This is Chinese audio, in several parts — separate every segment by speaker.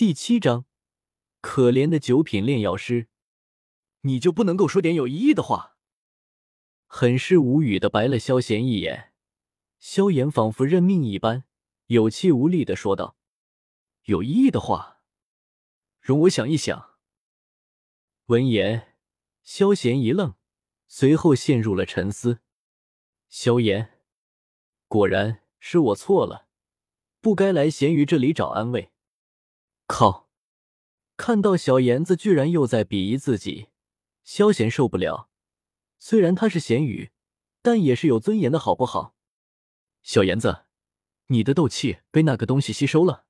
Speaker 1: 第七章，可怜的九品炼药师，
Speaker 2: 你就不能够说点有意义的话？
Speaker 1: 很是无语的白了萧炎一眼。萧炎仿佛认命一般，有气无力的说道：“
Speaker 2: 有意义的话，容我想一想。”
Speaker 1: 闻言，萧炎一愣，随后陷入了沉思。萧炎，果然是我错了，不该来咸鱼这里找安慰。靠！看到小炎子居然又在鄙夷自己，萧贤受不了。虽然他是咸鱼，但也是有尊严的，好不好？
Speaker 2: 小炎子，你的斗气被那个东西吸收了。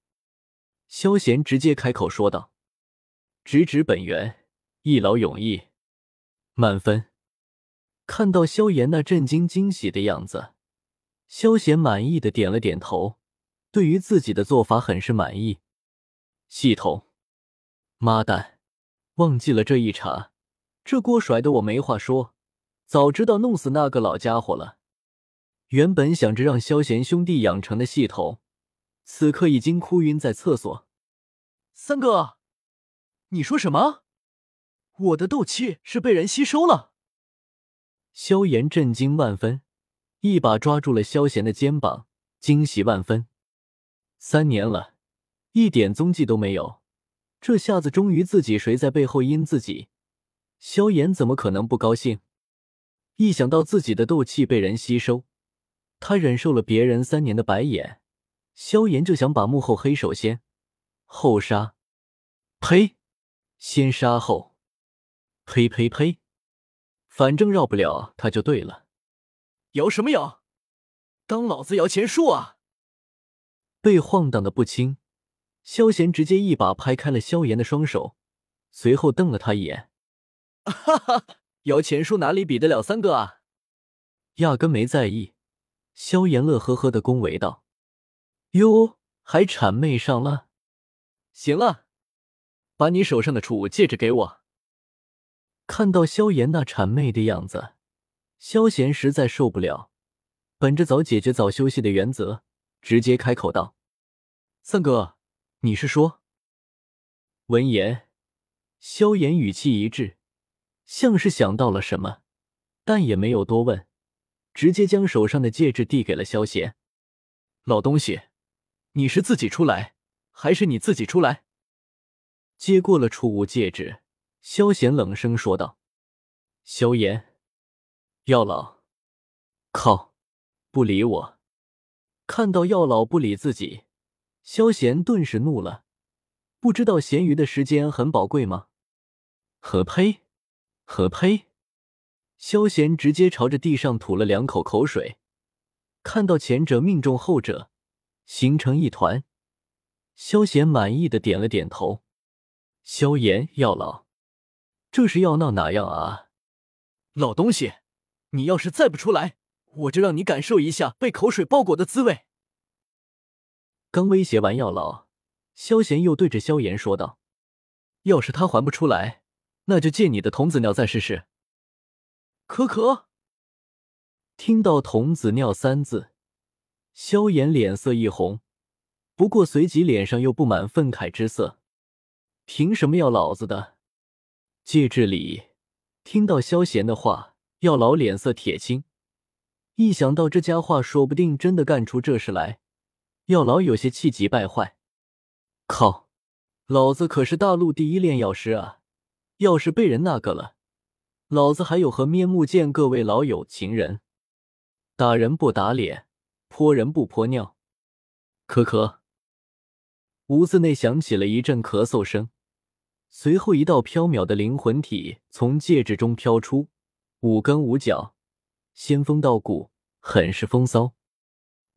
Speaker 1: 萧贤直接开口说道：“直指本源，一劳永逸，满分。”看到萧炎那震惊惊喜的样子，萧贤满意的点了点头，对于自己的做法很是满意。系统，妈蛋，忘记了这一茬，这锅甩的我没话说，早知道弄死那个老家伙了。原本想着让萧贤兄弟养成的系统，此刻已经哭晕在厕所。
Speaker 2: 三哥，你说什么？我的斗气是被人吸收了？
Speaker 1: 萧炎震惊万分，一把抓住了萧贤的肩膀，惊喜万分。三年了，一点踪迹都没有，这下子终于自己谁在背后阴自己？萧炎怎么可能不高兴？一想到自己的斗气被人吸收。他忍受了别人三年的白眼，萧炎就想把幕后黑手先后杀。呸！先杀后，呸呸呸！反正绕不了他就对了。
Speaker 2: 摇什么摇？当老子摇钱树啊！
Speaker 1: 被晃荡的不轻，萧炎直接一把拍开了萧炎的双手，随后瞪了他一眼。
Speaker 2: 哈哈，摇钱树哪里比得了三哥啊？
Speaker 1: 压根没在意。萧炎乐呵呵的恭维道：“哟，还谄媚上了？
Speaker 2: 行了，把你手上的储物戒指给我。”
Speaker 1: 看到萧炎那谄媚的样子，萧贤实在受不了，本着早解决早休息的原则，直接开口道：“
Speaker 2: 三哥，你是说？”
Speaker 1: 闻言，萧炎语气一滞，像是想到了什么，但也没有多问。直接将手上的戒指递给了萧贤。
Speaker 2: 老东西，你是自己出来，还是你自己出来？
Speaker 1: 接过了储物戒指，萧贤冷声说道：“萧炎，药老，靠，不理我！”看到药老不理自己，萧贤顿时怒了。不知道咸鱼的时间很宝贵吗？何呸！何呸！萧贤直接朝着地上吐了两口口水，看到前者命中后者，形成一团，萧贤满意的点了点头。萧炎药老，这是要闹哪样啊？
Speaker 2: 老东西，你要是再不出来，我就让你感受一下被口水包裹的滋味。
Speaker 1: 刚威胁完药老，萧贤又对着萧炎说道：“要是他还不出来，那就借你的童子尿再试试。”
Speaker 2: 可可
Speaker 1: 听到“童子尿”三字，萧炎脸色一红，不过随即脸上又布满愤慨之色。凭什么要老子的戒指里？听到萧贤的话，药老脸色铁青。一想到这家伙说不定真的干出这事来，药老有些气急败坏。靠，老子可是大陆第一炼药师啊！要是被人那个了……老子还有何面目见各位老友情人？打人不打脸，泼人不泼尿。咳咳，屋子内响起了一阵咳嗽声，随后一道飘渺的灵魂体从戒指中飘出，五根五角，仙风道骨，很是风骚。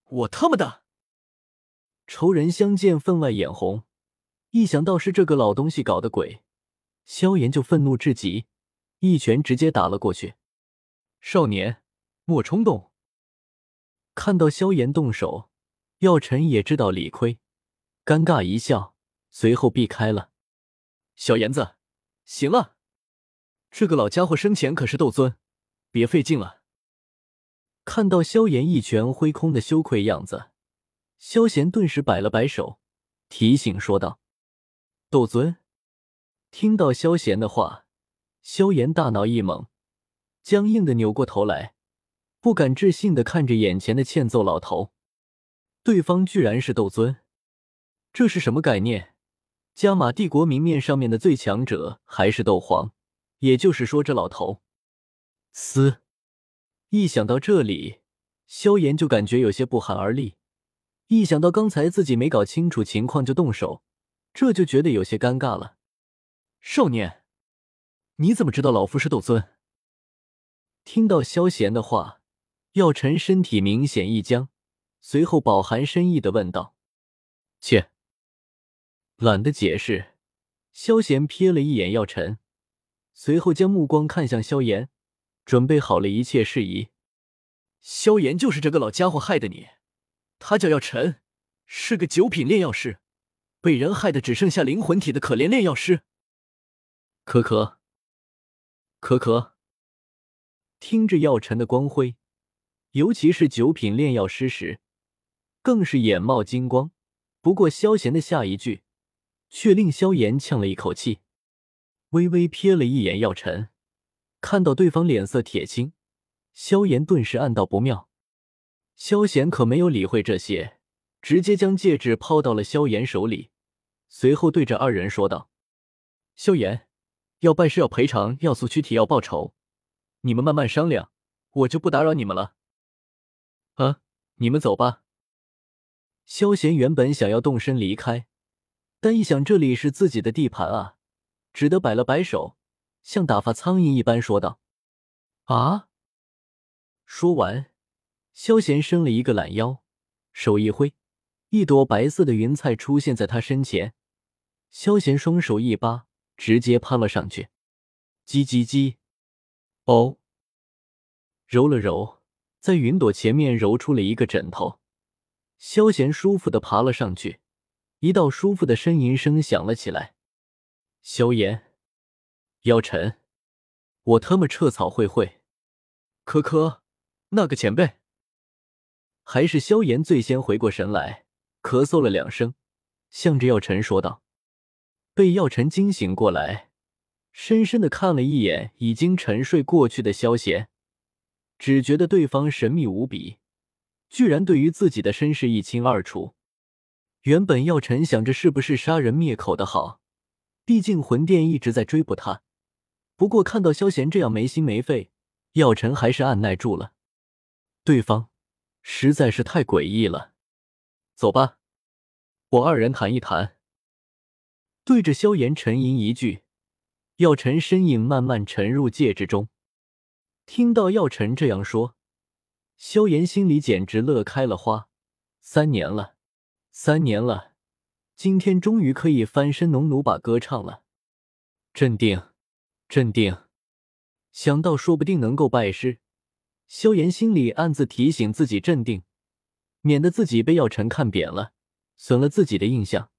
Speaker 2: 我他妈的！
Speaker 1: 仇人相见，分外眼红。一想到是这个老东西搞的鬼，萧炎就愤怒至极。一拳直接打了过去，
Speaker 2: 少年莫冲动。
Speaker 1: 看到萧炎动手，药尘也知道理亏，尴尬一笑，随后避开了。
Speaker 2: 小炎子，行了，这个老家伙生前可是斗尊，别费劲了。
Speaker 1: 看到萧炎一拳挥空的羞愧样子，萧贤顿时摆了摆手，提醒说道：“斗尊。听到萧贤的话，萧炎大脑一懵，僵硬的扭过头来，不敢置信的看着眼前的欠揍老头。对方居然是斗尊，这是什么概念？加玛帝国明面上面的最强者还是斗皇，也就是说，这老头，嘶！一想到这里，萧炎就感觉有些不寒而栗。一想到刚才自己没搞清楚情况就动手，这就觉得有些尴尬了。
Speaker 2: 少年，你怎么知道老夫是斗尊？
Speaker 1: 听到萧贤的话，药尘身体明显一僵。随后，饱含深意的问道：“
Speaker 2: 切，
Speaker 1: 懒得解释。”萧贤瞥了一眼药尘，随后将目光看向萧炎，准备好了一切事宜。
Speaker 2: 萧炎就是这个老家伙害的你，他叫药尘，是个九品炼药师，被人害的只剩下灵魂体的可怜炼药师。
Speaker 1: 可可，可可，听着药尘的光辉，尤其是九品炼药师时。更是眼冒金光，不过萧炎的下一句却令萧炎呛了一口气，微微瞥了一眼药尘，看到对方脸色铁青，萧炎顿时暗道不妙。萧贤可没有理会这些，直接将戒指抛到了萧炎手里，随后对着二人说道：“
Speaker 2: 萧炎，要拜是要赔偿要素躯体要报仇，你们慢慢商量，我就不打扰你们了。
Speaker 1: 啊，你们走吧。”萧贤原本想要动身离开，但一想这里是自己的地盘啊，只得摆了摆手，像打发苍蝇一般说道：“
Speaker 2: 啊！”
Speaker 1: 说完，萧贤伸了一个懒腰，手一挥，一朵白色的云彩出现在他身前。萧贤双手一扒，直接攀了上去，叽叽叽，哦，揉了揉，在云朵前面揉出了一个枕头。萧贤舒服的爬了上去，一道舒服的呻吟声响了起来。萧炎，妖晨，我他妈彻草会会，
Speaker 2: 可可，那个前辈，
Speaker 1: 还是萧炎最先回过神来，咳嗽了两声，向着药尘说道。被药尘惊醒过来，深深的看了一眼已经沉睡过去的萧贤，只觉得对方神秘无比。居然对于自己的身世一清二楚。原本药尘想着是不是杀人灭口的好，毕竟魂殿一直在追捕他。不过看到萧贤这样没心没肺，药尘还是按耐住了。对方实在是太诡异了。走吧，我二人谈一谈。对着萧炎沉吟一句，药尘身影慢慢沉入戒指中。听到药尘这样说。萧炎心里简直乐开了花，三年了，三年了，今天终于可以翻身农奴把歌唱了。镇定，镇定，想到说不定能够拜师，萧炎心里暗自提醒自己镇定，免得自己被药尘看扁了，损了自己的印象。